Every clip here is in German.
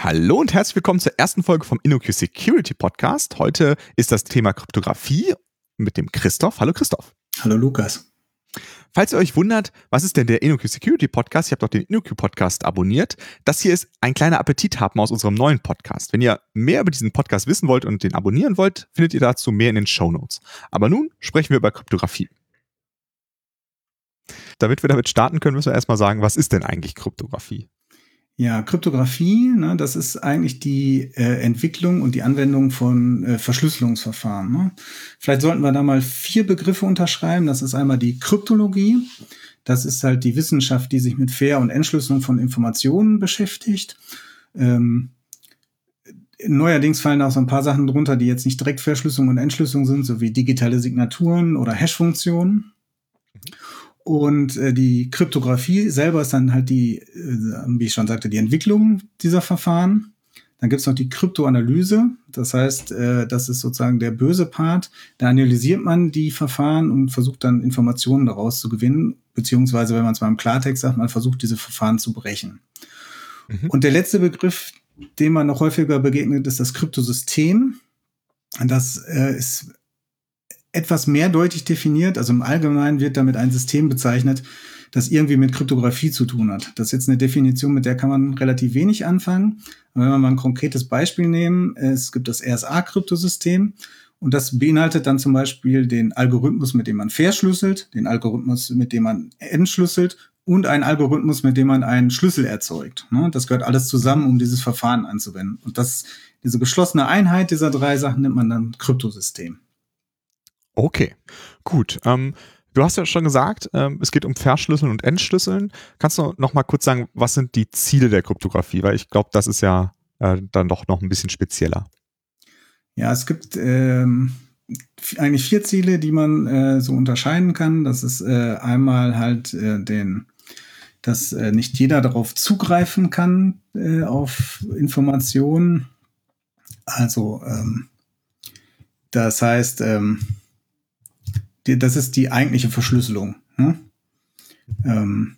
Hallo und herzlich willkommen zur ersten Folge vom InnoQ Security Podcast. Heute ist das Thema Kryptographie mit dem Christoph. Hallo Christoph. Hallo Lukas. Falls ihr euch wundert, was ist denn der InnoQ Security Podcast? Ich habe doch den InnoQ Podcast abonniert. Das hier ist ein kleiner Appetithappen aus unserem neuen Podcast. Wenn ihr mehr über diesen Podcast wissen wollt und den abonnieren wollt, findet ihr dazu mehr in den Show Notes. Aber nun sprechen wir über Kryptographie. Damit wir damit starten können, müssen wir erstmal sagen, was ist denn eigentlich Kryptographie? Ja, Kryptographie, ne, das ist eigentlich die äh, Entwicklung und die Anwendung von äh, Verschlüsselungsverfahren. Ne? Vielleicht sollten wir da mal vier Begriffe unterschreiben. Das ist einmal die Kryptologie. Das ist halt die Wissenschaft, die sich mit Fair- und Entschlüsselung von Informationen beschäftigt. Ähm, neuerdings fallen auch so ein paar Sachen drunter, die jetzt nicht direkt Verschlüsselung und Entschlüsselung sind, so wie digitale Signaturen oder Hash-Funktionen. Und äh, die Kryptographie selber ist dann halt die, äh, wie ich schon sagte, die Entwicklung dieser Verfahren. Dann gibt's noch die Kryptoanalyse. Das heißt, äh, das ist sozusagen der böse Part. Da analysiert man die Verfahren und versucht dann Informationen daraus zu gewinnen. Beziehungsweise, wenn man es mal im Klartext sagt, man versucht diese Verfahren zu brechen. Mhm. Und der letzte Begriff, dem man noch häufiger begegnet, ist das Kryptosystem. Das äh, ist etwas mehrdeutig definiert. Also im Allgemeinen wird damit ein System bezeichnet, das irgendwie mit Kryptographie zu tun hat. Das ist jetzt eine Definition, mit der kann man relativ wenig anfangen. Aber wenn wir mal ein konkretes Beispiel nehmen, es gibt das RSA-Kryptosystem und das beinhaltet dann zum Beispiel den Algorithmus, mit dem man verschlüsselt, den Algorithmus, mit dem man entschlüsselt und einen Algorithmus, mit dem man einen Schlüssel erzeugt. Ne, das gehört alles zusammen, um dieses Verfahren anzuwenden. Und das, diese geschlossene Einheit dieser drei Sachen nennt man dann Kryptosystem. Okay, gut. Ähm, du hast ja schon gesagt, ähm, es geht um Verschlüsseln und Entschlüsseln. Kannst du noch mal kurz sagen, was sind die Ziele der Kryptographie? Weil ich glaube, das ist ja äh, dann doch noch ein bisschen spezieller. Ja, es gibt ähm, eigentlich vier Ziele, die man äh, so unterscheiden kann. Das ist äh, einmal halt äh, den dass äh, nicht jeder darauf zugreifen kann äh, auf Informationen. Also ähm, das heißt, ähm, die, das ist die eigentliche Verschlüsselung. Ne? Ähm,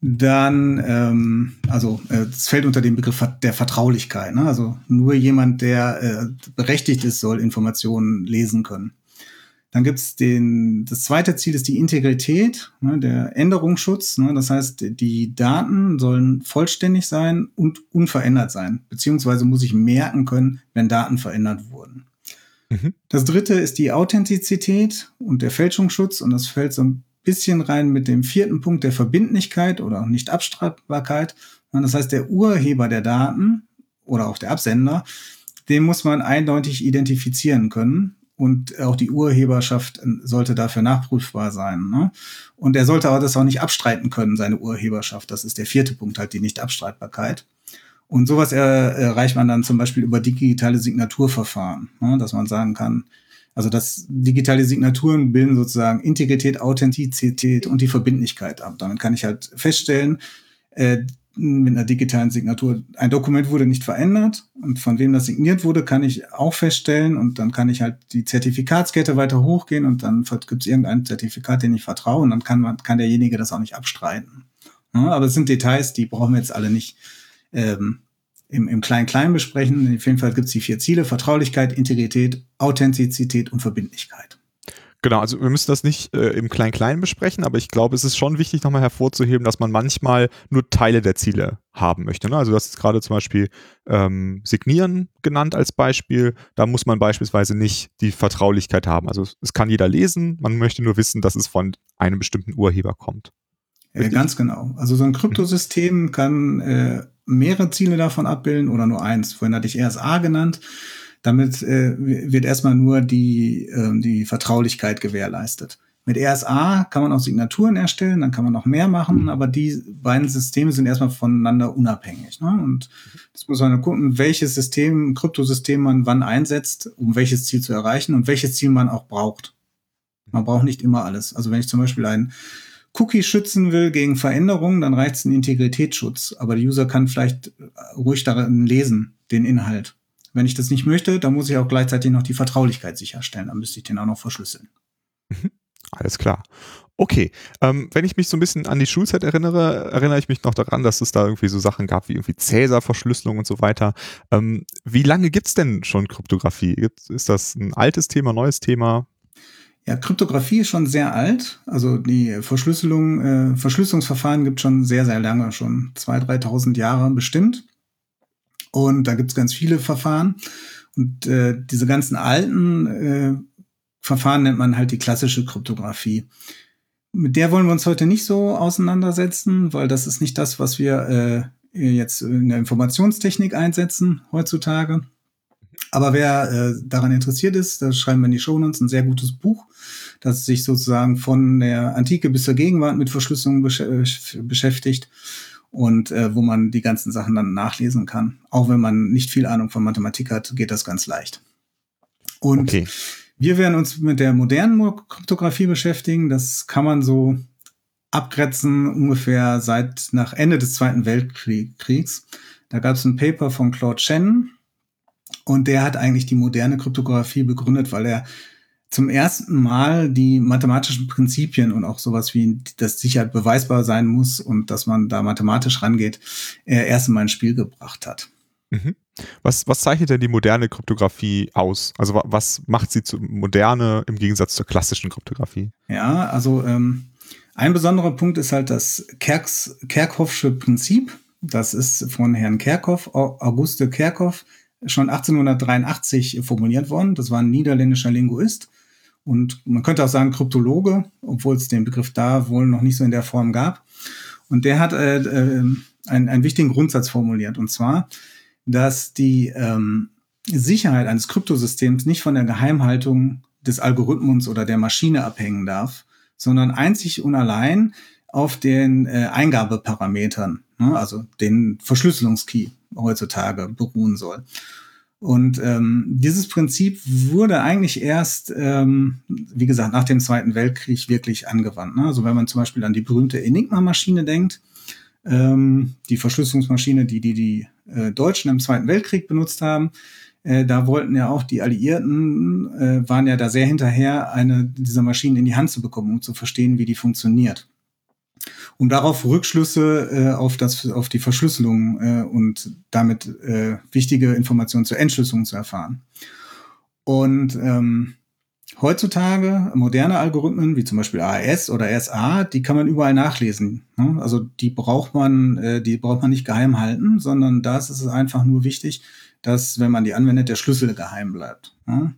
dann, ähm, also äh, es fällt unter den Begriff der Vertraulichkeit. Ne? Also nur jemand, der äh, berechtigt ist, soll Informationen lesen können. Dann gibt's den, das zweite Ziel ist die Integrität, ne, der Änderungsschutz. Ne, das heißt, die Daten sollen vollständig sein und unverändert sein, beziehungsweise muss ich merken können, wenn Daten verändert wurden. Mhm. Das dritte ist die Authentizität und der Fälschungsschutz und das fällt so ein bisschen rein mit dem vierten Punkt der Verbindlichkeit oder Nicht-Abstreitbarkeit. Das heißt, der Urheber der Daten oder auch der Absender, den muss man eindeutig identifizieren können und auch die Urheberschaft sollte dafür nachprüfbar sein. Ne? Und er sollte aber das auch nicht abstreiten können, seine Urheberschaft. Das ist der vierte Punkt, halt die Nicht-Abstreitbarkeit. Und sowas erreicht man dann zum Beispiel über digitale Signaturverfahren, ne, dass man sagen kann, also das digitale Signaturen bilden sozusagen Integrität, Authentizität und die Verbindlichkeit ab. Damit kann ich halt feststellen, äh, mit einer digitalen Signatur, ein Dokument wurde nicht verändert und von wem das signiert wurde, kann ich auch feststellen und dann kann ich halt die Zertifikatskette weiter hochgehen und dann gibt es irgendein Zertifikat, den ich vertraue und dann kann man, kann derjenige das auch nicht abstreiten. Ja, aber es sind Details, die brauchen wir jetzt alle nicht ähm, im, im Klein-Klein besprechen. Auf jeden Fall gibt es die vier Ziele, Vertraulichkeit, Integrität, Authentizität und Verbindlichkeit. Genau, also wir müssen das nicht äh, im Klein-Klein besprechen, aber ich glaube, es ist schon wichtig, nochmal hervorzuheben, dass man manchmal nur Teile der Ziele haben möchte. Ne? Also du hast gerade zum Beispiel ähm, Signieren genannt als Beispiel. Da muss man beispielsweise nicht die Vertraulichkeit haben. Also es kann jeder lesen, man möchte nur wissen, dass es von einem bestimmten Urheber kommt. Ja, ganz genau. Also so ein Kryptosystem kann äh, mehrere Ziele davon abbilden oder nur eins. Vorhin hatte ich RSA genannt. Damit äh, wird erstmal nur die, äh, die Vertraulichkeit gewährleistet. Mit RSA kann man auch Signaturen erstellen, dann kann man noch mehr machen, aber die beiden Systeme sind erstmal voneinander unabhängig. Ne? Und das muss man gucken, welches System, Kryptosystem man wann einsetzt, um welches Ziel zu erreichen und welches Ziel man auch braucht. Man braucht nicht immer alles. Also wenn ich zum Beispiel ein Cookie schützen will gegen Veränderungen, dann reicht es ein Integritätsschutz. Aber der User kann vielleicht ruhig darin lesen, den Inhalt. Wenn ich das nicht möchte, dann muss ich auch gleichzeitig noch die Vertraulichkeit sicherstellen. Dann müsste ich den auch noch verschlüsseln. Mhm. Alles klar. Okay, ähm, wenn ich mich so ein bisschen an die Schulzeit erinnere, erinnere ich mich noch daran, dass es da irgendwie so Sachen gab wie irgendwie Cäsar-Verschlüsselung und so weiter. Ähm, wie lange gibt's denn schon Kryptographie? Ist das ein altes Thema, neues Thema? Ja, Kryptographie ist schon sehr alt. Also die Verschlüsselung, äh, Verschlüsselungsverfahren gibt schon sehr, sehr lange, schon 2.000, 3.000 Jahre bestimmt. Und da gibt's ganz viele Verfahren. Und äh, diese ganzen alten äh, Verfahren nennt man halt die klassische Kryptographie. Mit der wollen wir uns heute nicht so auseinandersetzen, weil das ist nicht das, was wir äh, jetzt in der Informationstechnik einsetzen heutzutage. Aber wer äh, daran interessiert ist, da schreiben wir in die Show Notes ein sehr gutes Buch, das sich sozusagen von der Antike bis zur Gegenwart mit Verschlüsselung besch äh, beschäftigt und äh, wo man die ganzen Sachen dann nachlesen kann. Auch wenn man nicht viel Ahnung von Mathematik hat, geht das ganz leicht. Und okay. Wir werden uns mit der modernen Kryptographie beschäftigen. Das kann man so abgrenzen ungefähr seit nach Ende des Zweiten Weltkriegs. Da gab es ein Paper von Claude Shannon und der hat eigentlich die moderne Kryptographie begründet, weil er zum ersten Mal die mathematischen Prinzipien und auch sowas wie, dass Sicherheit beweisbar sein muss und dass man da mathematisch rangeht, er erst einmal ins Spiel gebracht hat. Mhm. Was, was zeichnet denn die moderne Kryptographie aus? Also was macht sie zu moderne im Gegensatz zur klassischen Kryptographie? Ja, also ähm, ein besonderer Punkt ist halt das Kerks, Kerkhoffsche Prinzip. Das ist von Herrn Kerkhoff, Auguste Kerkhoff, schon 1883 formuliert worden. Das war ein niederländischer Linguist. Und man könnte auch sagen Kryptologe, obwohl es den Begriff da wohl noch nicht so in der Form gab. Und der hat äh, äh, einen, einen wichtigen Grundsatz formuliert. Und zwar, dass die ähm, Sicherheit eines Kryptosystems nicht von der Geheimhaltung des Algorithmus oder der Maschine abhängen darf, sondern einzig und allein auf den äh, Eingabeparametern, ne, also den Verschlüsselungskey heutzutage beruhen soll. Und ähm, dieses Prinzip wurde eigentlich erst, ähm, wie gesagt, nach dem Zweiten Weltkrieg wirklich angewandt. Ne? Also wenn man zum Beispiel an die berühmte Enigma-Maschine denkt, ähm, die Verschlüsselungsmaschine, die die, die äh, Deutschen im Zweiten Weltkrieg benutzt haben. Äh, da wollten ja auch die Alliierten, äh, waren ja da sehr hinterher, eine dieser Maschinen in die Hand zu bekommen, um zu verstehen, wie die funktioniert. Um darauf Rückschlüsse äh, auf, das, auf die Verschlüsselung äh, und damit äh, wichtige Informationen zur Entschlüsselung zu erfahren. Und ähm, heutzutage moderne Algorithmen, wie zum Beispiel AES oder SA, die kann man überall nachlesen. Ne? Also die braucht man, äh, die braucht man nicht geheim halten, sondern da ist es einfach nur wichtig, dass, wenn man die anwendet, der Schlüssel geheim bleibt. Mhm.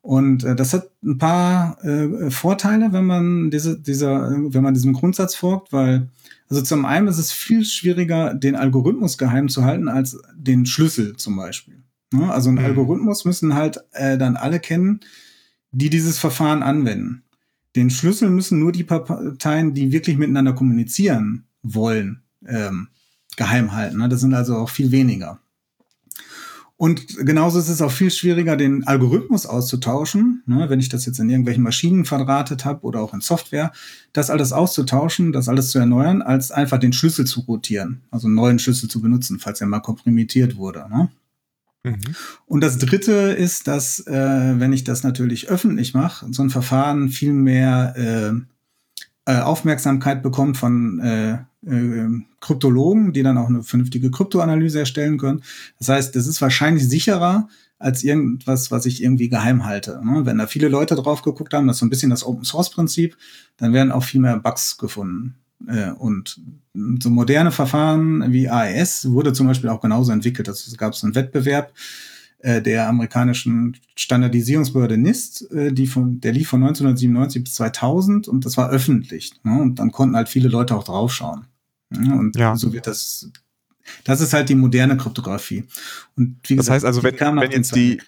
Und äh, das hat ein paar äh, Vorteile, wenn man diese, dieser, wenn man diesem Grundsatz folgt, weil also zum einen ist es viel schwieriger, den Algorithmus geheim zu halten, als den Schlüssel zum Beispiel. Ne? Also ein mhm. Algorithmus müssen halt äh, dann alle kennen, die dieses Verfahren anwenden. Den Schlüssel müssen nur die Parteien, die wirklich miteinander kommunizieren wollen, ähm, geheim halten. Ne? Das sind also auch viel weniger. Und genauso ist es auch viel schwieriger, den Algorithmus auszutauschen. Ne? Wenn ich das jetzt in irgendwelchen Maschinen verdrahtet habe oder auch in Software, das alles auszutauschen, das alles zu erneuern, als einfach den Schlüssel zu rotieren, also einen neuen Schlüssel zu benutzen, falls er mal komprimiert wurde. Ne? Mhm. Und das Dritte ist, dass, äh, wenn ich das natürlich öffentlich mache, so ein Verfahren viel mehr äh, äh, Aufmerksamkeit bekommt von äh, äh, Kryptologen, die dann auch eine vernünftige Kryptoanalyse erstellen können. Das heißt, das ist wahrscheinlich sicherer als irgendwas, was ich irgendwie geheim halte. Ne? Wenn da viele Leute drauf geguckt haben, das ist so ein bisschen das Open Source Prinzip, dann werden auch viel mehr Bugs gefunden. Äh, und so moderne Verfahren wie AES wurde zum Beispiel auch genauso entwickelt. Es gab so einen Wettbewerb äh, der amerikanischen Standardisierungsbehörde NIST, äh, die von, der lief von 1997 bis 2000 und das war öffentlich. Ne? Und dann konnten halt viele Leute auch draufschauen. Ja, und ja. so wird das. Das ist halt die moderne Kryptographie. Und wie das gesagt, heißt also, wenn, wenn jetzt die,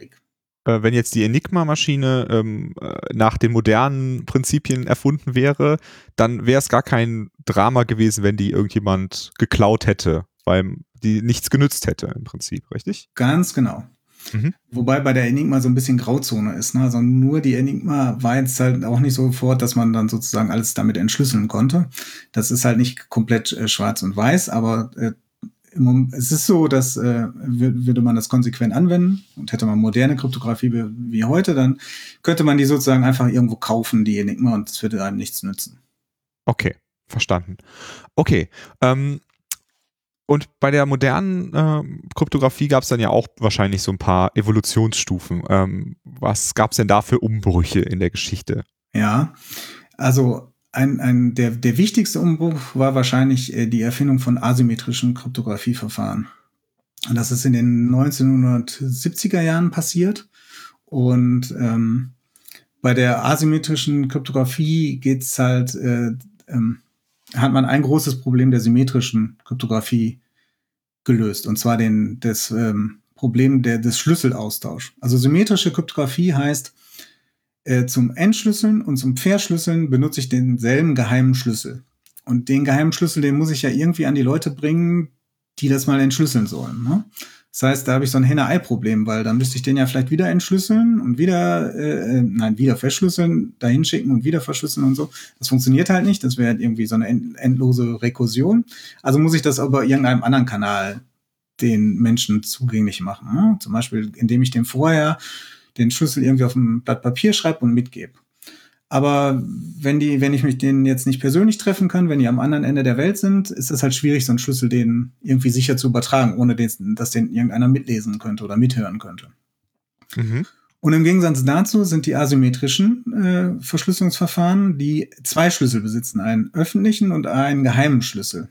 äh, wenn jetzt die Enigma-Maschine ähm, äh, nach den modernen Prinzipien erfunden wäre, dann wäre es gar kein Drama gewesen, wenn die irgendjemand geklaut hätte, weil die nichts genützt hätte im Prinzip, richtig? Ganz genau. Mhm. Wobei bei der Enigma so ein bisschen Grauzone ist. Ne? Also nur die Enigma war jetzt halt auch nicht sofort, dass man dann sozusagen alles damit entschlüsseln konnte. Das ist halt nicht komplett äh, schwarz und weiß, aber äh, es ist so, dass äh, würde man das konsequent anwenden und hätte man moderne Kryptographie wie, wie heute, dann könnte man die sozusagen einfach irgendwo kaufen, die Enigma, und es würde einem nichts nützen. Okay, verstanden. Okay. Ähm, und bei der modernen äh, Kryptographie gab es dann ja auch wahrscheinlich so ein paar Evolutionsstufen. Ähm, was gab es denn da für Umbrüche in der Geschichte? Ja, also ein, ein, der, der wichtigste Umbruch war wahrscheinlich äh, die Erfindung von asymmetrischen Kryptografieverfahren. Und das ist in den 1970er Jahren passiert. Und ähm, bei der asymmetrischen Kryptographie geht's halt, äh, ähm, hat man ein großes Problem der symmetrischen Kryptographie gelöst. Und zwar den, das ähm, Problem der, des Schlüsselaustausch. Also symmetrische Kryptographie heißt, äh, zum Entschlüsseln und zum Verschlüsseln benutze ich denselben geheimen Schlüssel. Und den geheimen Schlüssel, den muss ich ja irgendwie an die Leute bringen, die das mal entschlüsseln sollen. Ne? Das heißt, da habe ich so ein Henne-Ei-Problem, weil dann müsste ich den ja vielleicht wieder entschlüsseln und wieder, äh, äh nein, wieder verschlüsseln, dahin schicken und wieder verschlüsseln und so. Das funktioniert halt nicht. Das wäre irgendwie so eine endlose Rekursion. Also muss ich das aber irgendeinem anderen Kanal den Menschen zugänglich machen. Ne? Zum Beispiel, indem ich dem vorher den Schlüssel irgendwie auf ein Blatt Papier schreibe und mitgebe. Aber wenn die, wenn ich mich denen jetzt nicht persönlich treffen kann, wenn die am anderen Ende der Welt sind, ist es halt schwierig, so einen Schlüssel denen irgendwie sicher zu übertragen, ohne den, dass den irgendeiner mitlesen könnte oder mithören könnte. Mhm. Und im Gegensatz dazu sind die asymmetrischen äh, Verschlüsselungsverfahren, die zwei Schlüssel besitzen, einen öffentlichen und einen geheimen Schlüssel.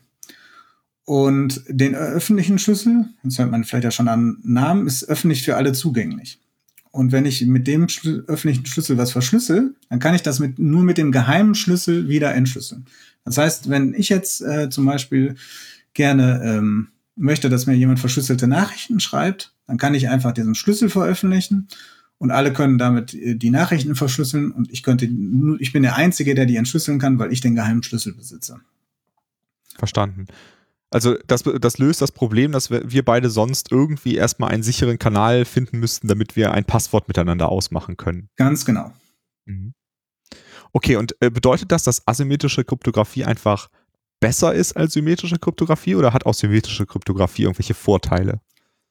Und den öffentlichen Schlüssel, das hört man vielleicht ja schon am Namen, ist öffentlich für alle zugänglich. Und wenn ich mit dem Schlü öffentlichen Schlüssel was verschlüssel, dann kann ich das mit, nur mit dem geheimen Schlüssel wieder entschlüsseln. Das heißt, wenn ich jetzt äh, zum Beispiel gerne ähm, möchte, dass mir jemand verschlüsselte Nachrichten schreibt, dann kann ich einfach diesen Schlüssel veröffentlichen und alle können damit äh, die Nachrichten verschlüsseln und ich könnte, ich bin der Einzige, der die entschlüsseln kann, weil ich den geheimen Schlüssel besitze. Verstanden. Also das, das löst das Problem, dass wir beide sonst irgendwie erstmal einen sicheren Kanal finden müssten, damit wir ein Passwort miteinander ausmachen können. Ganz genau. Mhm. Okay, und äh, bedeutet das, dass asymmetrische Kryptographie einfach besser ist als symmetrische Kryptographie oder hat auch symmetrische Kryptographie irgendwelche Vorteile?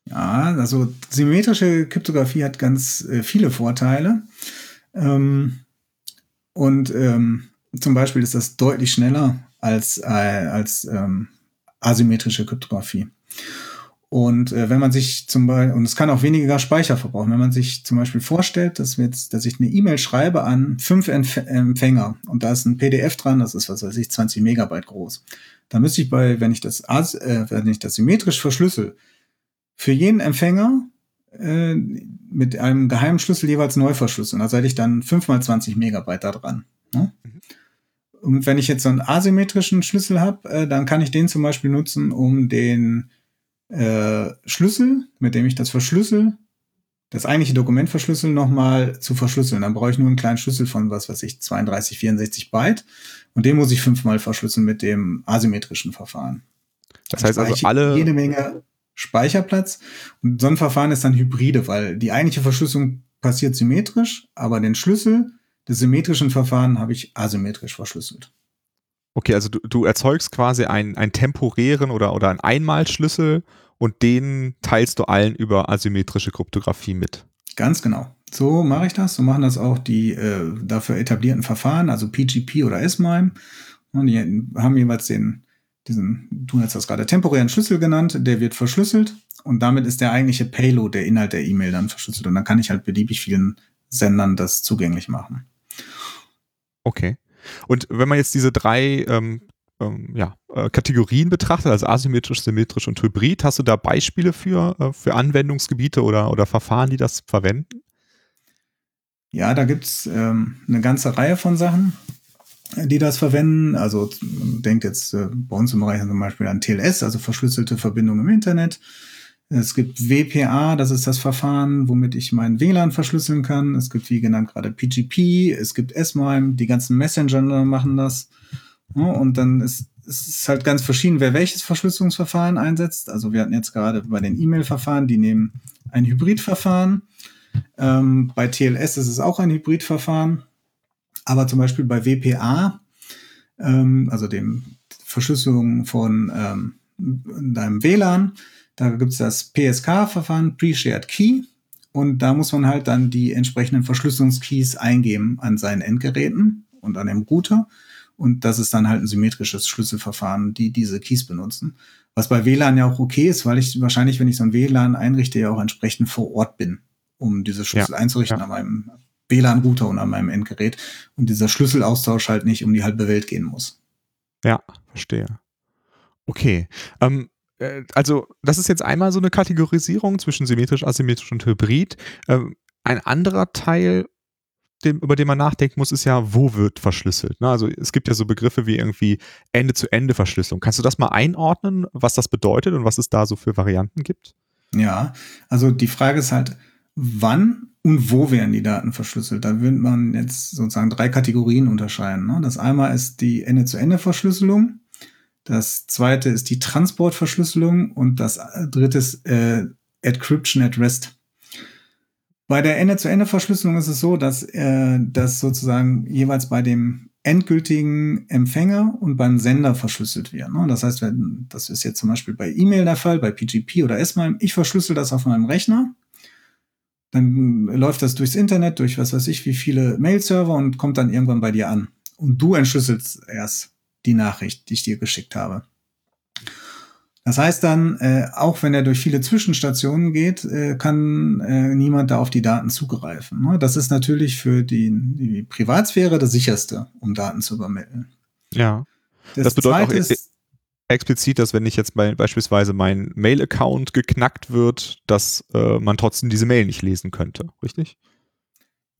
Ja, also symmetrische Kryptographie hat ganz äh, viele Vorteile. Ähm, und ähm, zum Beispiel ist das deutlich schneller als, äh, als ähm, asymmetrische Kryptographie. Und äh, wenn man sich zum Beispiel, und es kann auch weniger Speicher verbrauchen, wenn man sich zum Beispiel vorstellt, dass, wir jetzt, dass ich eine E-Mail schreibe an fünf Empf Empfänger und da ist ein PDF dran, das ist, was weiß ich, 20 Megabyte groß. Da müsste ich bei, wenn ich das, äh, wenn ich das symmetrisch verschlüssel, für jeden Empfänger äh, mit einem geheimen Schlüssel jeweils neu verschlüsseln. Also hätte ich dann fünf mal 20 Megabyte da dran. Ne? Mhm. Und wenn ich jetzt so einen asymmetrischen Schlüssel habe, äh, dann kann ich den zum Beispiel nutzen, um den äh, Schlüssel, mit dem ich das verschlüssel, das eigentliche Dokument verschlüsseln, nochmal zu verschlüsseln. Dann brauche ich nur einen kleinen Schlüssel von, was weiß ich, 32, 64 Byte. Und den muss ich fünfmal verschlüsseln mit dem asymmetrischen Verfahren. Das heißt also alle. Jede Menge Speicherplatz. Und so ein Verfahren ist dann hybride, weil die eigentliche Verschlüsselung passiert symmetrisch, aber den Schlüssel des symmetrischen Verfahren habe ich asymmetrisch verschlüsselt. Okay, also du, du erzeugst quasi einen, einen temporären oder, oder einen Einmalschlüssel und den teilst du allen über asymmetrische Kryptographie mit. Ganz genau. So mache ich das. So machen das auch die äh, dafür etablierten Verfahren, also PGP oder S-MIME. Und die haben jeweils den, diesen, du hast das gerade temporären Schlüssel genannt, der wird verschlüsselt und damit ist der eigentliche Payload, der Inhalt der E-Mail dann verschlüsselt. Und dann kann ich halt beliebig vielen Sendern das zugänglich machen. Okay. Und wenn man jetzt diese drei ähm, ähm, ja, äh, Kategorien betrachtet, also asymmetrisch, symmetrisch und hybrid, hast du da Beispiele für, äh, für Anwendungsgebiete oder, oder Verfahren, die das verwenden? Ja, da gibt's ähm, eine ganze Reihe von Sachen, die das verwenden. Also denkt jetzt äh, bei uns im Bereich zum Beispiel an TLS, also verschlüsselte Verbindungen im Internet. Es gibt WPA, das ist das Verfahren, womit ich meinen WLAN verschlüsseln kann. Es gibt, wie genannt, gerade PGP. Es gibt S-MIME, die ganzen Messenger machen das. und dann ist es halt ganz verschieden, wer welches Verschlüsselungsverfahren einsetzt. Also wir hatten jetzt gerade bei den E-Mail-Verfahren, die nehmen ein Hybridverfahren. Ähm, bei TLS ist es auch ein Hybridverfahren. Aber zum Beispiel bei WPA, ähm, also dem Verschlüsselung von ähm, in deinem WLAN. Da gibt es das PSK-Verfahren, Pre-Shared Key. Und da muss man halt dann die entsprechenden Verschlüsselungskeys eingeben an seinen Endgeräten und an dem Router. Und das ist dann halt ein symmetrisches Schlüsselverfahren, die diese Keys benutzen. Was bei WLAN ja auch okay ist, weil ich wahrscheinlich, wenn ich so ein WLAN einrichte, ja auch entsprechend vor Ort bin, um diese Schlüssel ja, einzurichten ja. an meinem WLAN-Router und an meinem Endgerät. Und dieser Schlüsselaustausch halt nicht um die halbe Welt gehen muss. Ja, verstehe. Okay. Ähm, äh, also, das ist jetzt einmal so eine Kategorisierung zwischen symmetrisch, asymmetrisch und hybrid. Ähm, ein anderer Teil dem, über den man nachdenken muss, ist ja, wo wird verschlüsselt. Ne? Also es gibt ja so Begriffe wie irgendwie Ende-zu-Ende-Verschlüsselung. Kannst du das mal einordnen, was das bedeutet und was es da so für Varianten gibt? Ja, also die Frage ist halt, wann und wo werden die Daten verschlüsselt? Da würde man jetzt sozusagen drei Kategorien unterscheiden. Ne? Das einmal ist die Ende-zu-Ende-Verschlüsselung, das zweite ist die Transportverschlüsselung und das dritte ist äh, Encryption at Rest. Bei der Ende-zu-Ende-Verschlüsselung ist es so, dass äh, das sozusagen jeweils bei dem endgültigen Empfänger und beim Sender verschlüsselt wird. Ne? Das heißt, wenn, das ist jetzt zum Beispiel bei E-Mail der Fall, bei PGP oder S-MIME. Ich verschlüssel das auf meinem Rechner. Dann läuft das durchs Internet, durch was weiß ich, wie viele Mail-Server und kommt dann irgendwann bei dir an. Und du entschlüsselst erst die Nachricht, die ich dir geschickt habe. Das heißt dann, äh, auch wenn er durch viele Zwischenstationen geht, äh, kann äh, niemand da auf die Daten zugreifen. Ne? Das ist natürlich für die, die Privatsphäre das sicherste, um Daten zu übermitteln. Ja. Das, das bedeutet auch ist, explizit, dass wenn ich jetzt bei, beispielsweise mein Mail-Account geknackt wird, dass äh, man trotzdem diese Mail nicht lesen könnte, richtig?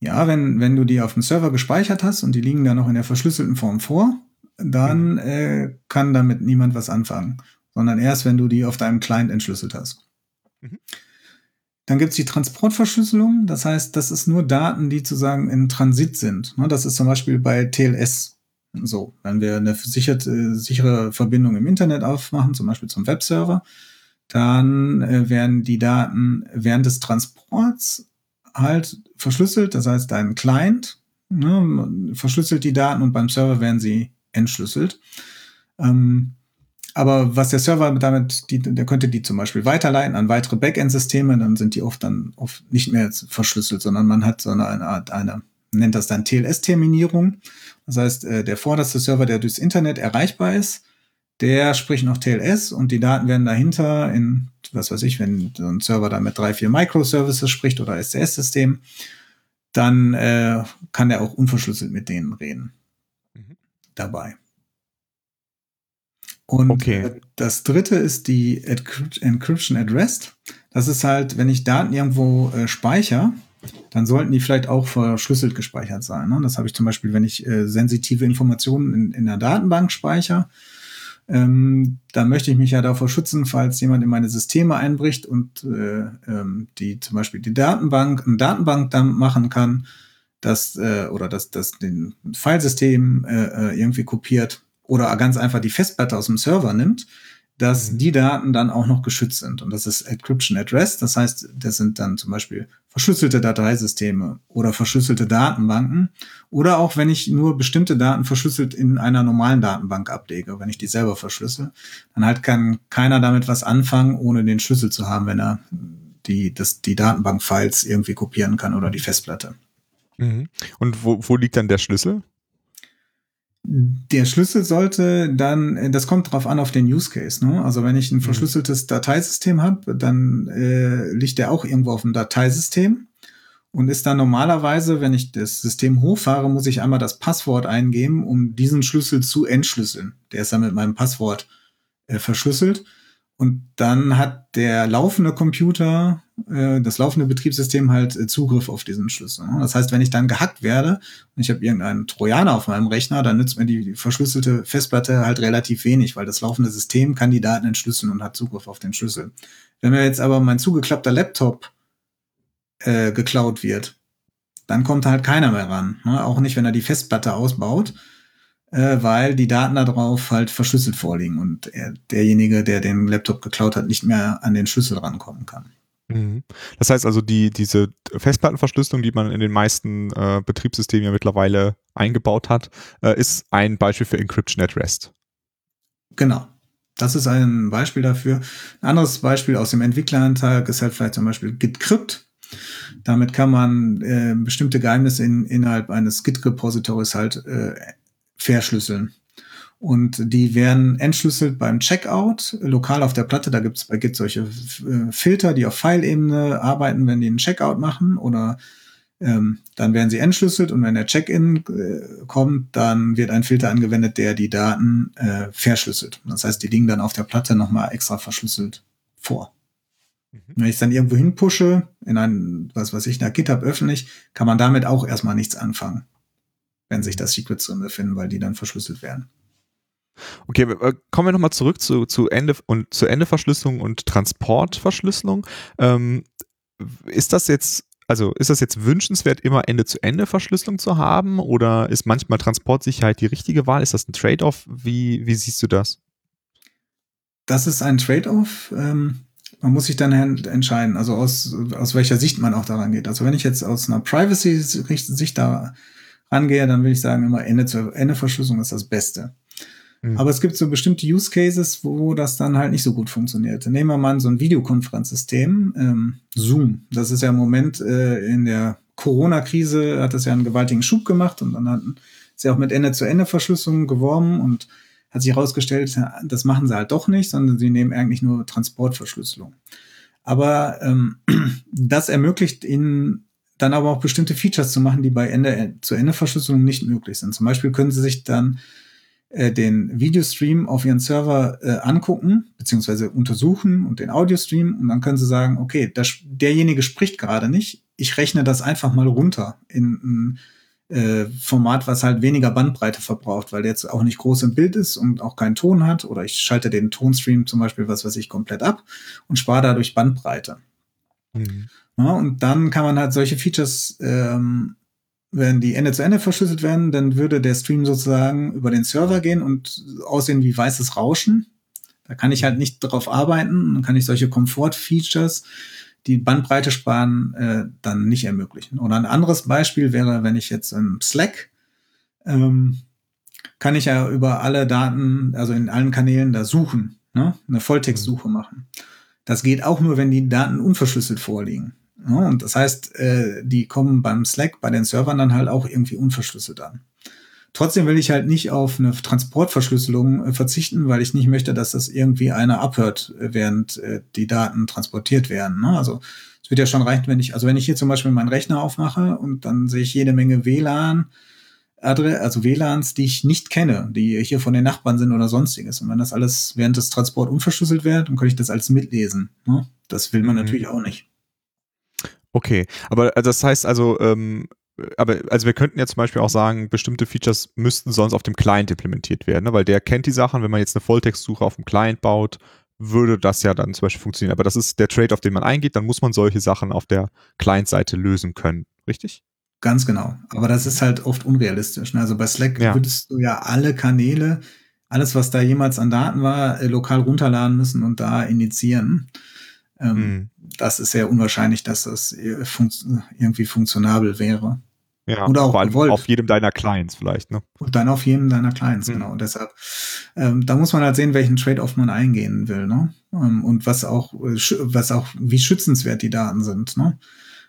Ja, wenn, wenn du die auf dem Server gespeichert hast und die liegen da noch in der verschlüsselten Form vor, dann äh, kann damit niemand was anfangen sondern erst, wenn du die auf deinem Client entschlüsselt hast. Mhm. Dann gibt es die Transportverschlüsselung. Das heißt, das ist nur Daten, die sozusagen in Transit sind. Ne, das ist zum Beispiel bei TLS so. Wenn wir eine sicherte, sichere Verbindung im Internet aufmachen, zum Beispiel zum Webserver, dann äh, werden die Daten während des Transports halt verschlüsselt. Das heißt, dein Client ne, verschlüsselt die Daten und beim Server werden sie entschlüsselt. Ähm, aber was der Server damit, die, der könnte die zum Beispiel weiterleiten an weitere Backend-Systeme, dann sind die oft dann oft nicht mehr verschlüsselt, sondern man hat so eine, Art, eine, nennt das dann TLS-Terminierung. Das heißt, äh, der vorderste Server, der durchs Internet erreichbar ist, der spricht noch TLS und die Daten werden dahinter in, was weiß ich, wenn so ein Server da mit drei, vier Microservices spricht oder SCS-System, dann äh, kann der auch unverschlüsselt mit denen reden. Dabei. Und okay. Das dritte ist die Encryption at Rest. Das ist halt, wenn ich Daten irgendwo äh, speichere, dann sollten die vielleicht auch verschlüsselt gespeichert sein. Ne? Das habe ich zum Beispiel, wenn ich äh, sensitive Informationen in, in der Datenbank speichere. Ähm, da möchte ich mich ja davor schützen, falls jemand in meine Systeme einbricht und äh, ähm, die zum Beispiel die Datenbank, ein Datenbank dann machen kann, das äh, oder das, das den Filesystem äh, äh irgendwie kopiert oder ganz einfach die Festplatte aus dem Server nimmt, dass mhm. die Daten dann auch noch geschützt sind. Und das ist Encryption at Rest. Das heißt, das sind dann zum Beispiel verschlüsselte Dateisysteme oder verschlüsselte Datenbanken. Oder auch wenn ich nur bestimmte Daten verschlüsselt in einer normalen Datenbank ablege, wenn ich die selber verschlüssel, dann halt kann keiner damit was anfangen, ohne den Schlüssel zu haben, wenn er die, das, die Datenbank-Files irgendwie kopieren kann oder die Festplatte. Mhm. Und wo, wo liegt dann der Schlüssel? Der Schlüssel sollte dann, das kommt drauf an auf den Use Case. Ne? Also wenn ich ein mhm. verschlüsseltes Dateisystem habe, dann äh, liegt der auch irgendwo auf dem Dateisystem und ist dann normalerweise, wenn ich das System hochfahre, muss ich einmal das Passwort eingeben, um diesen Schlüssel zu entschlüsseln. Der ist dann mit meinem Passwort äh, verschlüsselt. Und dann hat der laufende Computer, äh, das laufende Betriebssystem halt äh, Zugriff auf diesen Schlüssel. Ne? Das heißt, wenn ich dann gehackt werde und ich habe irgendeinen Trojaner auf meinem Rechner, dann nützt mir die verschlüsselte Festplatte halt relativ wenig, weil das laufende System kann die Daten entschlüsseln und hat Zugriff auf den Schlüssel. Wenn mir jetzt aber mein zugeklappter Laptop äh, geklaut wird, dann kommt halt keiner mehr ran. Ne? Auch nicht, wenn er die Festplatte ausbaut äh, weil die Daten darauf halt verschlüsselt vorliegen und er, derjenige, der den Laptop geklaut hat, nicht mehr an den Schlüssel rankommen kann. Mhm. Das heißt also, die, diese Festplattenverschlüsselung, die man in den meisten äh, Betriebssystemen ja mittlerweile eingebaut hat, äh, ist ein Beispiel für Encryption at Rest. Genau. Das ist ein Beispiel dafür. Ein anderes Beispiel aus dem Entwickleranteil ist halt vielleicht zum Beispiel GitCrypt. Damit kann man äh, bestimmte Geheimnisse in, innerhalb eines Git-Repositories halt äh, verschlüsseln. Und die werden entschlüsselt beim Checkout, lokal auf der Platte. Da gibt es bei Git solche äh, Filter, die auf File-Ebene arbeiten, wenn die einen Checkout machen. Oder ähm, dann werden sie entschlüsselt und wenn der Check-in äh, kommt, dann wird ein Filter angewendet, der die Daten äh, verschlüsselt. Das heißt, die liegen dann auf der Platte nochmal extra verschlüsselt vor. Mhm. Wenn ich es dann irgendwo hinpushe, in ein, was weiß ich, nach GitHub öffentlich, kann man damit auch erstmal nichts anfangen, wenn sich das Secrets drin befinden, weil die dann verschlüsselt werden. Okay, äh, kommen wir nochmal zurück zu, zu Ende und zu Endeverschlüsselung und Transportverschlüsselung. Ähm, ist das jetzt, also ist das jetzt wünschenswert, immer Ende-zu-Ende-Verschlüsselung zu haben oder ist manchmal Transportsicherheit die richtige Wahl? Ist das ein Trade-off? Wie, wie siehst du das? Das ist ein Trade-off. Ähm, man muss sich dann entscheiden, also aus, aus welcher Sicht man auch daran geht. Also wenn ich jetzt aus einer Privacy-Sicht da rangehe, dann will ich sagen, immer Ende-zu-Ende-Verschlüsselung ist das Beste. Mhm. Aber es gibt so bestimmte Use Cases, wo das dann halt nicht so gut funktioniert. Nehmen wir mal so ein Videokonferenzsystem, ähm, Zoom. Das ist ja im Moment äh, in der Corona-Krise hat das ja einen gewaltigen Schub gemacht und dann hatten sie auch mit Ende-zu-Ende-Verschlüsselung geworben und hat sich herausgestellt, das machen sie halt doch nicht, sondern sie nehmen eigentlich nur Transportverschlüsselung. Aber ähm, das ermöglicht ihnen dann aber auch bestimmte Features zu machen, die bei Ende-zu-Ende-Verschlüsselung nicht möglich sind. Zum Beispiel können sie sich dann äh, den Videostream auf ihren Server äh, angucken, beziehungsweise untersuchen und den Audiostream und dann können sie sagen, okay, das, derjenige spricht gerade nicht, ich rechne das einfach mal runter in ein äh, Format, was halt weniger Bandbreite verbraucht, weil der jetzt auch nicht groß im Bild ist und auch keinen Ton hat oder ich schalte den Tonstream zum Beispiel, was weiß ich, komplett ab und spare dadurch Bandbreite. Mhm. Ja, und dann kann man halt solche Features ähm, wenn die Ende zu Ende verschlüsselt werden, dann würde der Stream sozusagen über den Server gehen und aussehen wie weißes Rauschen. Da kann ich halt nicht drauf arbeiten. Dann kann ich solche Komfort-Features, die Bandbreite sparen, äh, dann nicht ermöglichen. Oder ein anderes Beispiel wäre, wenn ich jetzt im Slack ähm, kann ich ja über alle Daten, also in allen Kanälen da suchen, ne? eine Volltextsuche machen. Das geht auch nur, wenn die Daten unverschlüsselt vorliegen. Ja, und das heißt, äh, die kommen beim Slack, bei den Servern dann halt auch irgendwie unverschlüsselt an. Trotzdem will ich halt nicht auf eine Transportverschlüsselung äh, verzichten, weil ich nicht möchte, dass das irgendwie einer abhört, äh, während äh, die Daten transportiert werden. Ne? Also es wird ja schon reichen, wenn ich, also wenn ich hier zum Beispiel meinen Rechner aufmache und dann sehe ich jede Menge WLAN, also WLANs, die ich nicht kenne, die hier von den Nachbarn sind oder sonstiges. Und wenn das alles während des Transports unverschlüsselt wird, dann kann ich das alles mitlesen. Ne? Das will man mhm. natürlich auch nicht. Okay, aber äh, das heißt also, ähm, aber also wir könnten ja zum Beispiel auch sagen, bestimmte Features müssten sonst auf dem Client implementiert werden, ne? weil der kennt die Sachen. Wenn man jetzt eine Volltextsuche auf dem Client baut, würde das ja dann zum Beispiel funktionieren. Aber das ist der Trade, auf den man eingeht, dann muss man solche Sachen auf der Client-Seite lösen können, richtig? Ganz genau. Aber das ist halt oft unrealistisch. Ne? Also bei Slack ja. würdest du ja alle Kanäle, alles, was da jemals an Daten war, äh, lokal runterladen müssen und da initiieren. Ähm, hm. Das ist sehr unwahrscheinlich, dass das fun irgendwie funktionabel wäre. Ja, Oder auch gewollt. auf jedem deiner Clients vielleicht, ne? Und dann auf jedem deiner Clients, hm. genau. Und deshalb, ähm, da muss man halt sehen, welchen Trade-off man eingehen will, ne? Ähm, und was auch, äh, was auch, wie schützenswert die Daten sind, ne?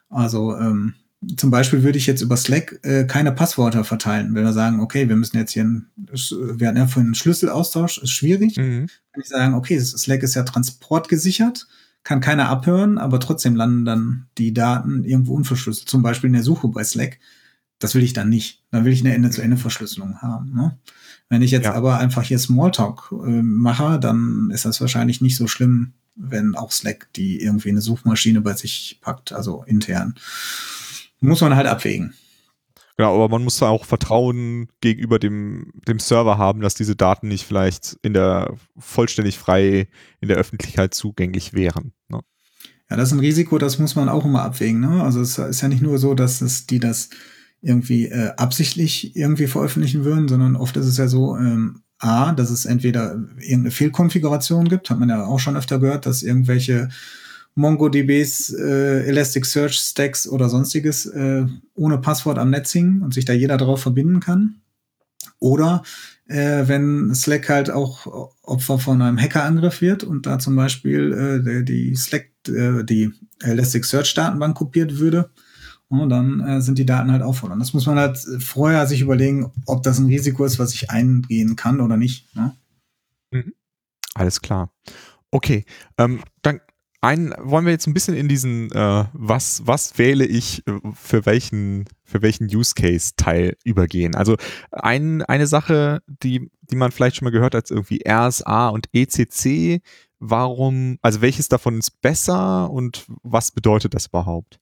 Also, ähm, zum Beispiel würde ich jetzt über Slack äh, keine Passwörter verteilen. Wenn wir sagen, okay, wir müssen jetzt hier, ein, wir hatten ja vorhin einen Schlüsselaustausch, ist schwierig. Mhm. Kann ich sagen, okay, Slack ist ja transportgesichert kann keiner abhören, aber trotzdem landen dann die Daten irgendwo unverschlüsselt. Zum Beispiel in der Suche bei Slack. Das will ich dann nicht. Dann will ich eine Ende-zu-Ende-Verschlüsselung haben. Ne? Wenn ich jetzt ja. aber einfach hier Smalltalk äh, mache, dann ist das wahrscheinlich nicht so schlimm, wenn auch Slack die irgendwie eine Suchmaschine bei sich packt, also intern. Muss man halt abwägen. Genau, aber man muss da auch Vertrauen gegenüber dem, dem Server haben, dass diese Daten nicht vielleicht in der vollständig frei in der Öffentlichkeit zugänglich wären. Ne? Ja, das ist ein Risiko, das muss man auch immer abwägen. Ne? Also es ist ja nicht nur so, dass es die das irgendwie äh, absichtlich irgendwie veröffentlichen würden, sondern oft ist es ja so, ähm, A, dass es entweder irgendeine Fehlkonfiguration gibt, hat man ja auch schon öfter gehört, dass irgendwelche MongoDBs, äh, Elasticsearch Stacks oder sonstiges äh, ohne Passwort am Netz hingen und sich da jeder drauf verbinden kann. Oder äh, wenn Slack halt auch Opfer von einem Hackerangriff wird und da zum Beispiel äh, die Slack, äh, die Elasticsearch-Datenbank kopiert würde, und dann äh, sind die Daten halt auch verloren. Das muss man halt vorher sich überlegen, ob das ein Risiko ist, was ich eingehen kann oder nicht. Ne? Mhm. Alles klar. Okay, ähm, dann ein, wollen wir jetzt ein bisschen in diesen, äh, was, was wähle ich äh, für welchen, für welchen Use Case Teil übergehen. Also ein, eine Sache, die, die man vielleicht schon mal gehört hat, irgendwie RSA und ECC. Warum, also welches davon ist besser und was bedeutet das überhaupt?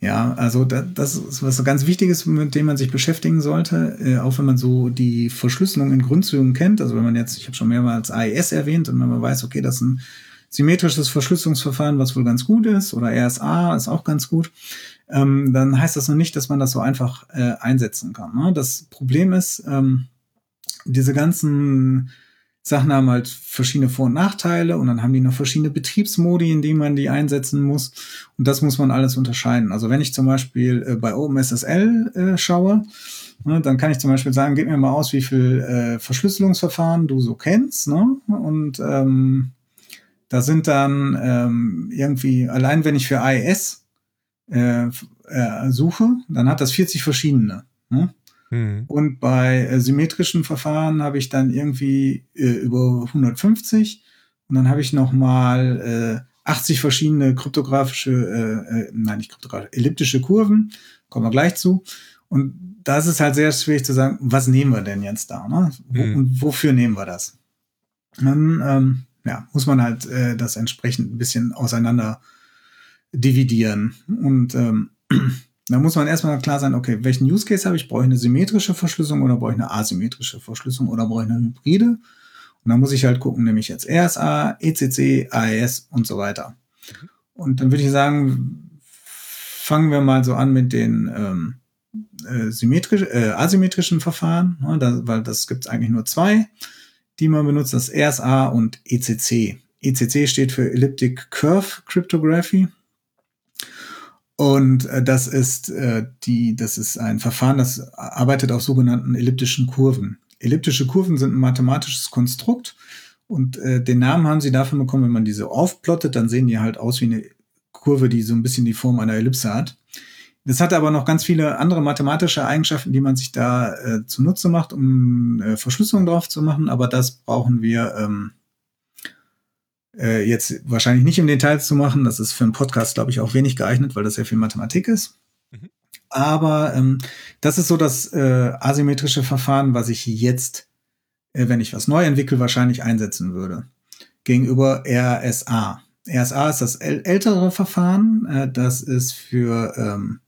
Ja, also das ist was ganz Wichtiges, mit dem man sich beschäftigen sollte, äh, auch wenn man so die Verschlüsselung in Grundzügen kennt. Also wenn man jetzt, ich habe schon mehrmals AES erwähnt und wenn man weiß, okay, das ist ein symmetrisches Verschlüsselungsverfahren, was wohl ganz gut ist, oder RSA ist auch ganz gut, ähm, dann heißt das noch nicht, dass man das so einfach äh, einsetzen kann. Ne? Das Problem ist, ähm, diese ganzen Sachen haben halt verschiedene Vor- und Nachteile und dann haben die noch verschiedene Betriebsmodi, in denen man die einsetzen muss. Und das muss man alles unterscheiden. Also wenn ich zum Beispiel äh, bei OpenSSL äh, schaue, ne, dann kann ich zum Beispiel sagen, gib mir mal aus, wie viel äh, Verschlüsselungsverfahren du so kennst. Ne? Und ähm, da sind dann ähm, irgendwie, allein wenn ich für AES äh, äh, suche, dann hat das 40 verschiedene. Ne? Mhm. Und bei äh, symmetrischen Verfahren habe ich dann irgendwie äh, über 150 und dann habe ich noch mal äh, 80 verschiedene kryptografische, äh, äh, nein nicht kryptografische, elliptische Kurven, kommen wir gleich zu. Und da ist es halt sehr schwierig zu sagen, was nehmen wir denn jetzt da? Ne? Wo, mhm. Und wofür nehmen wir das? Dann ähm, ja, muss man halt äh, das entsprechend ein bisschen auseinander dividieren. Und ähm, da muss man erstmal klar sein, okay, welchen Use Case habe ich? Brauche ich eine symmetrische Verschlüsselung oder brauche ich eine asymmetrische Verschlüsselung oder brauche ich eine Hybride? Und dann muss ich halt gucken, nämlich jetzt RSA, ECC, AES und so weiter. Und dann würde ich sagen, fangen wir mal so an mit den ähm, äh, symmetrisch, äh, asymmetrischen Verfahren, ne, da, weil das gibt es eigentlich nur zwei, die man benutzt, das RSA und ECC. ECC steht für Elliptic Curve Cryptography. Und äh, das ist äh, die, das ist ein Verfahren, das arbeitet auf sogenannten elliptischen Kurven. Elliptische Kurven sind ein mathematisches Konstrukt und äh, den Namen haben sie dafür bekommen, wenn man diese aufplottet, dann sehen die halt aus wie eine Kurve, die so ein bisschen die Form einer Ellipse hat. Das hat aber noch ganz viele andere mathematische Eigenschaften, die man sich da äh, zunutze macht, um äh, Verschlüsselung drauf zu machen. Aber das brauchen wir ähm, äh, jetzt wahrscheinlich nicht im Detail zu machen. Das ist für einen Podcast, glaube ich, auch wenig geeignet, weil das sehr viel Mathematik ist. Mhm. Aber ähm, das ist so das äh, asymmetrische Verfahren, was ich jetzt, äh, wenn ich was neu entwickle, wahrscheinlich einsetzen würde. Gegenüber RSA. RSA ist das ältere Verfahren. Äh, das ist für ähm,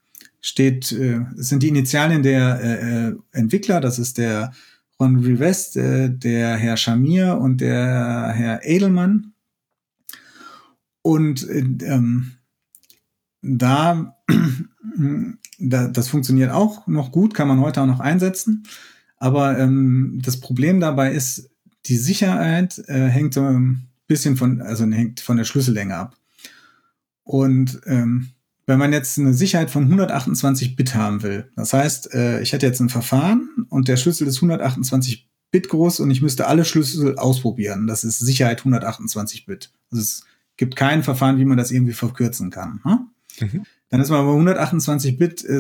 steht, äh, sind die Initialien der äh, äh, Entwickler. Das ist der Ron Rivest, äh, der Herr Shamir und der Herr Edelmann. Und äh, ähm, da, da, das funktioniert auch noch gut, kann man heute auch noch einsetzen. Aber ähm, das Problem dabei ist, die Sicherheit äh, hängt so ein bisschen von, also hängt von der Schlüssellänge ab. Und ähm, wenn man jetzt eine Sicherheit von 128 Bit haben will, das heißt, äh, ich hätte jetzt ein Verfahren und der Schlüssel ist 128 Bit groß und ich müsste alle Schlüssel ausprobieren. Das ist Sicherheit 128 Bit. Also es gibt kein Verfahren, wie man das irgendwie verkürzen kann. Ne? Mhm. Dann ist man bei 128 Bit, äh,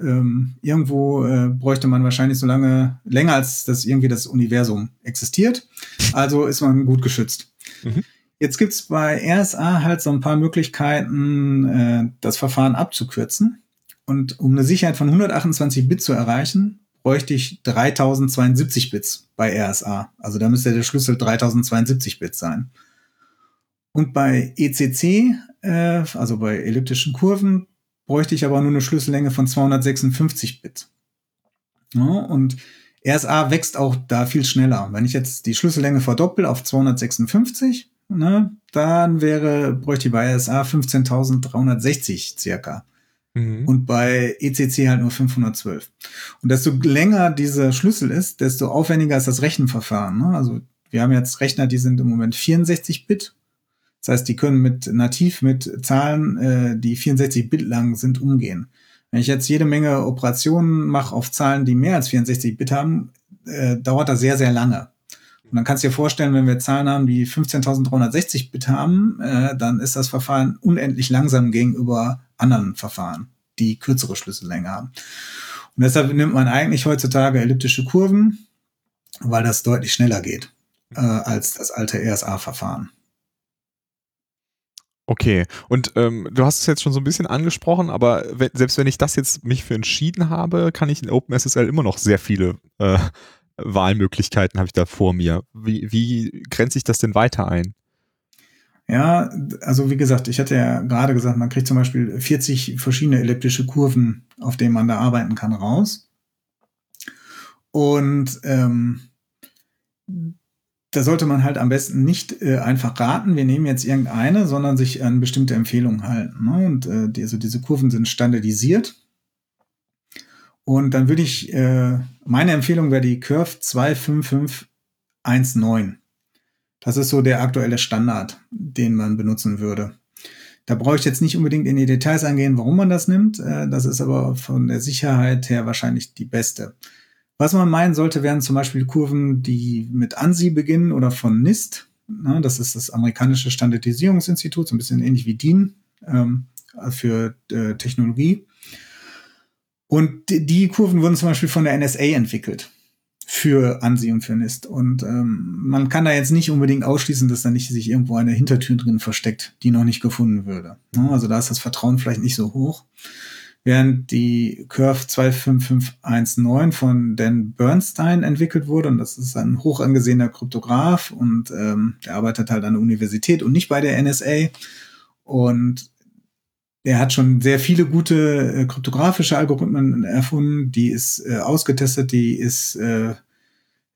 ähm, irgendwo äh, bräuchte man wahrscheinlich so lange, länger als das irgendwie das Universum existiert. Also ist man gut geschützt. Mhm. Jetzt gibt's bei RSA halt so ein paar Möglichkeiten, äh, das Verfahren abzukürzen. Und um eine Sicherheit von 128 Bit zu erreichen, bräuchte ich 3072 Bits bei RSA. Also da müsste der Schlüssel 3072 Bit sein. Und bei ECC, äh, also bei elliptischen Kurven, bräuchte ich aber nur eine Schlüssellänge von 256 Bit. Ja, und RSA wächst auch da viel schneller. Wenn ich jetzt die Schlüssellänge verdoppel auf 256, ne, dann wäre, bräuchte ich bei RSA 15.360 circa. Mhm. Und bei ECC halt nur 512. Und desto länger dieser Schlüssel ist, desto aufwendiger ist das Rechenverfahren. Ne? Also wir haben jetzt Rechner, die sind im Moment 64 Bit das heißt, die können mit nativ mit Zahlen, äh, die 64 Bit lang sind, umgehen. Wenn ich jetzt jede Menge Operationen mache auf Zahlen, die mehr als 64 Bit haben, äh, dauert das sehr, sehr lange. Und dann kannst du dir vorstellen, wenn wir Zahlen haben, die 15.360 Bit haben, äh, dann ist das Verfahren unendlich langsam gegenüber anderen Verfahren, die kürzere Schlüssellänge haben. Und deshalb nimmt man eigentlich heutzutage elliptische Kurven, weil das deutlich schneller geht äh, als das alte RSA-Verfahren. Okay, und ähm, du hast es jetzt schon so ein bisschen angesprochen, aber selbst wenn ich das jetzt mich für entschieden habe, kann ich in OpenSSL immer noch sehr viele äh, Wahlmöglichkeiten habe ich da vor mir. Wie, wie grenze ich das denn weiter ein? Ja, also wie gesagt, ich hatte ja gerade gesagt, man kriegt zum Beispiel 40 verschiedene elliptische Kurven, auf denen man da arbeiten kann, raus. Und ähm, da sollte man halt am besten nicht äh, einfach raten, wir nehmen jetzt irgendeine, sondern sich an bestimmte Empfehlungen halten. Ne? Und äh, die, also diese Kurven sind standardisiert. Und dann würde ich, äh, meine Empfehlung wäre die Curve 25519. Das ist so der aktuelle Standard, den man benutzen würde. Da brauche ich jetzt nicht unbedingt in die Details eingehen, warum man das nimmt. Äh, das ist aber von der Sicherheit her wahrscheinlich die beste. Was man meinen sollte, wären zum Beispiel Kurven, die mit ANSI beginnen oder von NIST. Na, das ist das amerikanische Standardisierungsinstitut, so ein bisschen ähnlich wie DIN ähm, für äh, Technologie. Und die, Kurven wurden zum Beispiel von der NSA entwickelt für ANSI und für NIST. Und ähm, man kann da jetzt nicht unbedingt ausschließen, dass da nicht sich irgendwo eine Hintertür drin versteckt, die noch nicht gefunden würde. Also da ist das Vertrauen vielleicht nicht so hoch während die Curve 25519 von Dan Bernstein entwickelt wurde. Und das ist ein hoch angesehener Kryptograph und ähm, der arbeitet halt an der Universität und nicht bei der NSA. Und er hat schon sehr viele gute äh, kryptografische Algorithmen erfunden, die ist äh, ausgetestet, die ist, äh,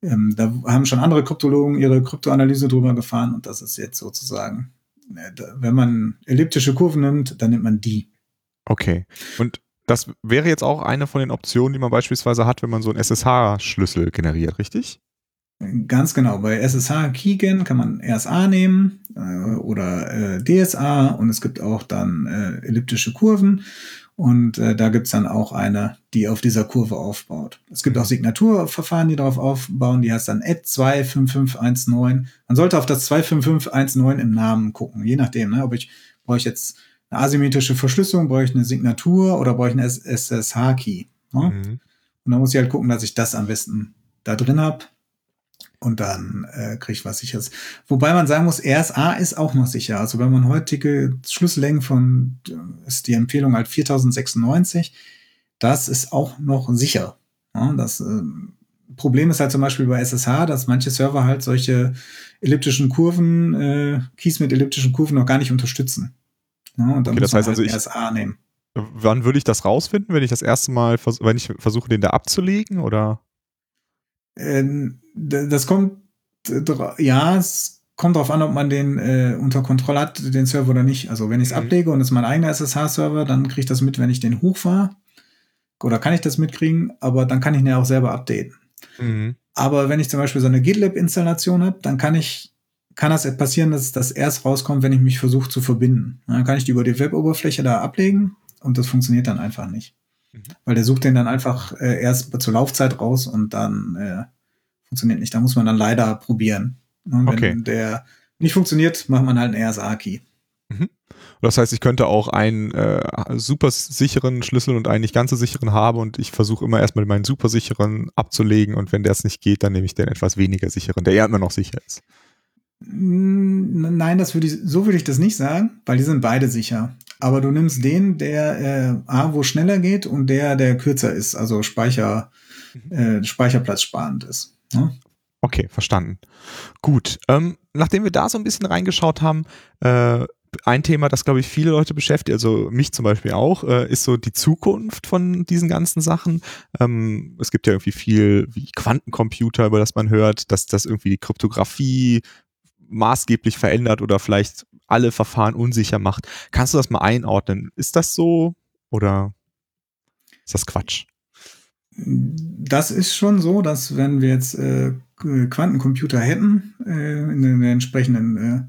ähm, da haben schon andere Kryptologen ihre Kryptoanalyse drüber gefahren und das ist jetzt sozusagen, äh, wenn man elliptische Kurven nimmt, dann nimmt man die. Okay. Und das wäre jetzt auch eine von den Optionen, die man beispielsweise hat, wenn man so einen SSH-Schlüssel generiert, richtig? Ganz genau. Bei SSH Keygen kann man RSA nehmen äh, oder äh, DSA und es gibt auch dann äh, elliptische Kurven und äh, da gibt's dann auch eine, die auf dieser Kurve aufbaut. Es gibt auch Signaturverfahren, die darauf aufbauen, die heißt dann add 25519. Man sollte auf das 25519 im Namen gucken, je nachdem, ne, ob ich brauche ich jetzt eine asymmetrische Verschlüsselung, brauche ich eine Signatur oder brauche ich einen SSH-Key. Ne? Mhm. Und dann muss ich halt gucken, dass ich das am besten da drin habe. Und dann äh, kriege ich was sicheres. Wobei man sagen muss, RSA ist auch noch sicher. Also wenn man heutige Schlüssellängen von, äh, ist die Empfehlung halt 4096, das ist auch noch sicher. Ja, das äh, Problem ist halt zum Beispiel bei SSH, dass manche Server halt solche elliptischen Kurven, äh, Keys mit elliptischen Kurven noch gar nicht unterstützen. Ja, und dann okay, das heißt halt also ich, RSA nehmen. Wann würde ich das rausfinden, wenn ich das erste Mal, wenn ich versuche, den da abzulegen, oder? Ähm, das kommt, ja, es kommt darauf an, ob man den äh, unter Kontrolle hat, den Server oder nicht. Also wenn ich es mhm. ablege und es ist mein eigener SSH-Server, dann kriege ich das mit, wenn ich den hochfahre. Oder kann ich das mitkriegen, aber dann kann ich ihn ja auch selber updaten. Mhm. Aber wenn ich zum Beispiel so eine GitLab-Installation habe, dann kann ich kann das passieren, dass das erst rauskommt, wenn ich mich versuche zu verbinden. Dann kann ich die über die Web-Oberfläche da ablegen und das funktioniert dann einfach nicht. Mhm. Weil der sucht den dann einfach äh, erst zur Laufzeit raus und dann äh, funktioniert nicht. Da muss man dann leider probieren. Und wenn okay. der nicht funktioniert, macht man halt einen RSA-Key. Mhm. Das heißt, ich könnte auch einen äh, super sicheren Schlüssel und einen nicht ganz so sicheren haben und ich versuche immer erstmal meinen super sicheren abzulegen und wenn das nicht geht, dann nehme ich den etwas weniger sicheren, der ja immer noch sicher ist. Nein, das würde ich, so würde ich das nicht sagen, weil die sind beide sicher. Aber du nimmst den, der äh, A, wo schneller geht und der, der kürzer ist, also Speicher, mhm. äh, Speicherplatz sparend ist. Ne? Okay, verstanden. Gut. Ähm, nachdem wir da so ein bisschen reingeschaut haben, äh, ein Thema, das glaube ich viele Leute beschäftigt, also mich zum Beispiel auch, äh, ist so die Zukunft von diesen ganzen Sachen. Ähm, es gibt ja irgendwie viel wie Quantencomputer, über das man hört, dass das irgendwie die Kryptographie maßgeblich verändert oder vielleicht alle Verfahren unsicher macht. Kannst du das mal einordnen? Ist das so oder ist das Quatsch? Das ist schon so, dass wenn wir jetzt äh, Quantencomputer hätten, äh, in der entsprechenden äh,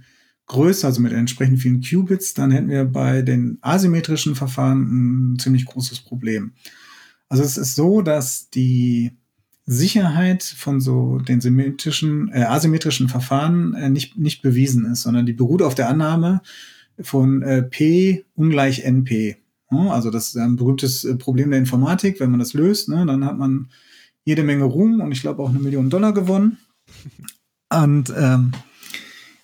Größe, also mit entsprechend vielen Qubits, dann hätten wir bei den asymmetrischen Verfahren ein ziemlich großes Problem. Also es ist so, dass die Sicherheit von so den symmetrischen, äh, asymmetrischen Verfahren äh, nicht, nicht bewiesen ist, sondern die beruht auf der Annahme von äh, P ungleich NP. Also das ist ein berühmtes äh, Problem der Informatik. Wenn man das löst, ne, dann hat man jede Menge Ruhm und ich glaube auch eine Million Dollar gewonnen. Und ähm,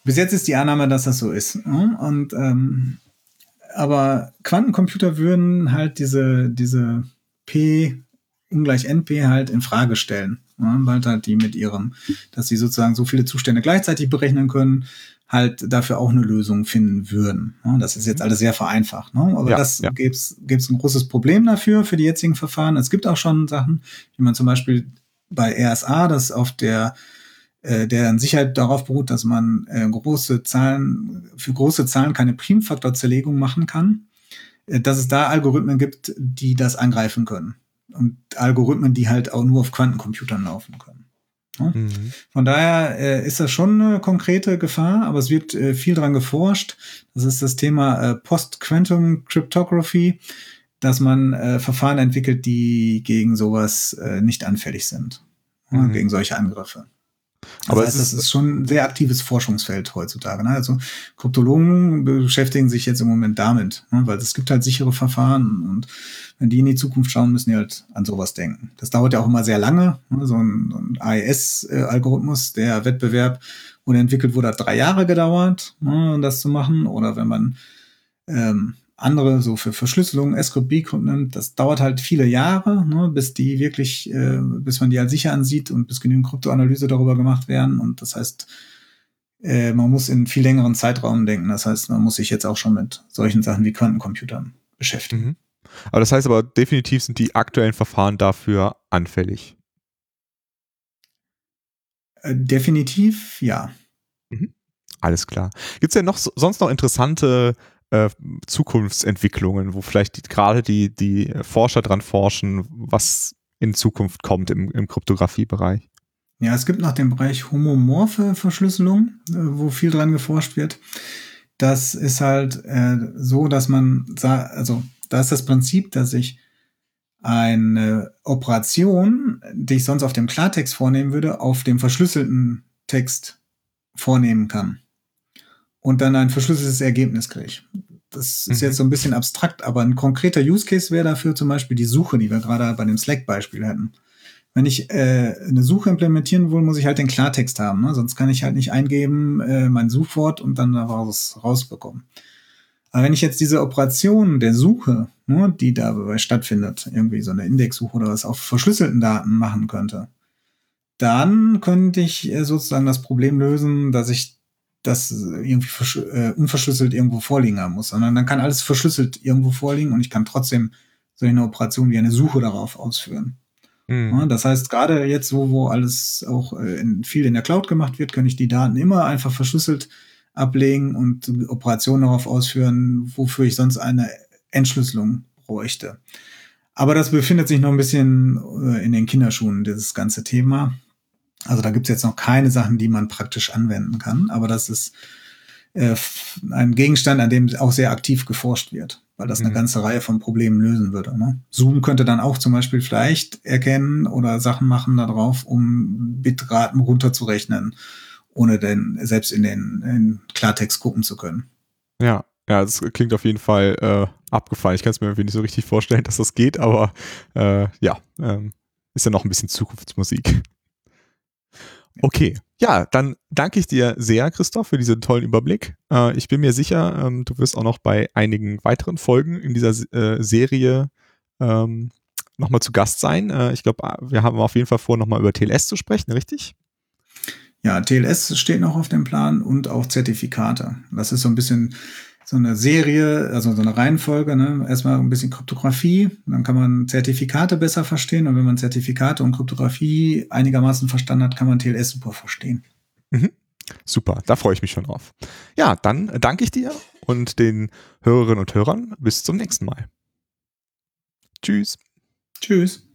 bis jetzt ist die Annahme, dass das so ist. Ne? Und ähm, aber Quantencomputer würden halt diese, diese P ungleich NP halt in Frage stellen. Ja, weil halt die mit ihrem, dass sie sozusagen so viele Zustände gleichzeitig berechnen können, halt dafür auch eine Lösung finden würden. Ja, das ist jetzt alles sehr vereinfacht. Ne? Aber ja, das ja. gäbe es ein großes Problem dafür, für die jetzigen Verfahren. Es gibt auch schon Sachen, wie man zum Beispiel bei RSA, das auf der äh, deren Sicherheit darauf beruht, dass man äh, große Zahlen, für große Zahlen keine Primfaktorzerlegung machen kann, äh, dass es da Algorithmen gibt, die das angreifen können. Und Algorithmen, die halt auch nur auf Quantencomputern laufen können. Ja? Mhm. Von daher äh, ist das schon eine konkrete Gefahr, aber es wird äh, viel dran geforscht. Das ist das Thema äh, Post-Quantum Cryptography, dass man äh, Verfahren entwickelt, die gegen sowas äh, nicht anfällig sind. Mhm. Gegen solche Angriffe. Das Aber heißt, es ist, das ist schon ein sehr aktives Forschungsfeld heutzutage. Ne? Also Kryptologen beschäftigen sich jetzt im Moment damit, ne? weil es gibt halt sichere Verfahren und wenn die in die Zukunft schauen, müssen die halt an sowas denken. Das dauert ja auch immer sehr lange. Ne? So ein, ein AES-Algorithmus, der Wettbewerb wurde entwickelt, wurde hat drei Jahre gedauert, ne? um das zu machen. Oder wenn man ähm, andere so für Verschlüsselung, B-Crypt nimmt, das dauert halt viele Jahre, ne, bis die wirklich, äh, bis man die als sicher ansieht und bis genügend Kryptoanalyse darüber gemacht werden. Und das heißt, äh, man muss in viel längeren Zeitraum denken. Das heißt, man muss sich jetzt auch schon mit solchen Sachen wie Quantencomputern beschäftigen. Mhm. Aber das heißt aber definitiv sind die aktuellen Verfahren dafür anfällig. Äh, definitiv, ja. Mhm. Alles klar. Gibt es denn noch sonst noch interessante äh, Zukunftsentwicklungen, wo vielleicht gerade die, die Forscher dran forschen, was in Zukunft kommt im, im Kryptographiebereich? Ja, es gibt noch den Bereich homomorphe Verschlüsselung, äh, wo viel dran geforscht wird. Das ist halt äh, so, dass man, also da ist das Prinzip, dass ich eine Operation, die ich sonst auf dem Klartext vornehmen würde, auf dem verschlüsselten Text vornehmen kann und dann ein verschlüsseltes Ergebnis kriege. Das ist mhm. jetzt so ein bisschen abstrakt, aber ein konkreter Use Case wäre dafür zum Beispiel die Suche, die wir gerade bei dem Slack-Beispiel hatten. Wenn ich äh, eine Suche implementieren will, muss ich halt den Klartext haben. Ne? Sonst kann ich halt nicht eingeben äh, mein Suchwort und dann daraus rausbekommen. Aber wenn ich jetzt diese Operation der Suche, ne, die dabei stattfindet, irgendwie so eine Indexsuche oder was auf verschlüsselten Daten machen könnte, dann könnte ich äh, sozusagen das Problem lösen, dass ich das irgendwie äh, unverschlüsselt irgendwo vorliegen haben muss, sondern dann kann alles verschlüsselt irgendwo vorliegen und ich kann trotzdem so eine Operation wie eine Suche darauf ausführen. Mhm. Ja, das heißt, gerade jetzt, wo, wo alles auch äh, in, viel in der Cloud gemacht wird, kann ich die Daten immer einfach verschlüsselt ablegen und Operationen darauf ausführen, wofür ich sonst eine Entschlüsselung bräuchte. Aber das befindet sich noch ein bisschen äh, in den Kinderschuhen, dieses ganze Thema. Also da gibt es jetzt noch keine Sachen, die man praktisch anwenden kann, aber das ist äh, ein Gegenstand, an dem auch sehr aktiv geforscht wird, weil das eine mhm. ganze Reihe von Problemen lösen würde. Ne? Zoom könnte dann auch zum Beispiel vielleicht erkennen oder Sachen machen darauf, um Bitraten runterzurechnen, ohne denn selbst in den in Klartext gucken zu können. Ja, ja, das klingt auf jeden Fall äh, abgefallen. Ich kann es mir irgendwie nicht so richtig vorstellen, dass das geht, aber äh, ja, ähm, ist ja noch ein bisschen Zukunftsmusik. Okay, ja, dann danke ich dir sehr, Christoph, für diesen tollen Überblick. Äh, ich bin mir sicher, ähm, du wirst auch noch bei einigen weiteren Folgen in dieser äh, Serie ähm, nochmal zu Gast sein. Äh, ich glaube, wir haben auf jeden Fall vor, nochmal über TLS zu sprechen, richtig? Ja, TLS steht noch auf dem Plan und auch Zertifikate. Das ist so ein bisschen so eine Serie, also so eine Reihenfolge, ne? erstmal ein bisschen Kryptographie, dann kann man Zertifikate besser verstehen und wenn man Zertifikate und Kryptographie einigermaßen verstanden hat, kann man TLS super verstehen. Mhm. Super, da freue ich mich schon drauf. Ja, dann danke ich dir und den Hörerinnen und Hörern. Bis zum nächsten Mal. Tschüss. Tschüss.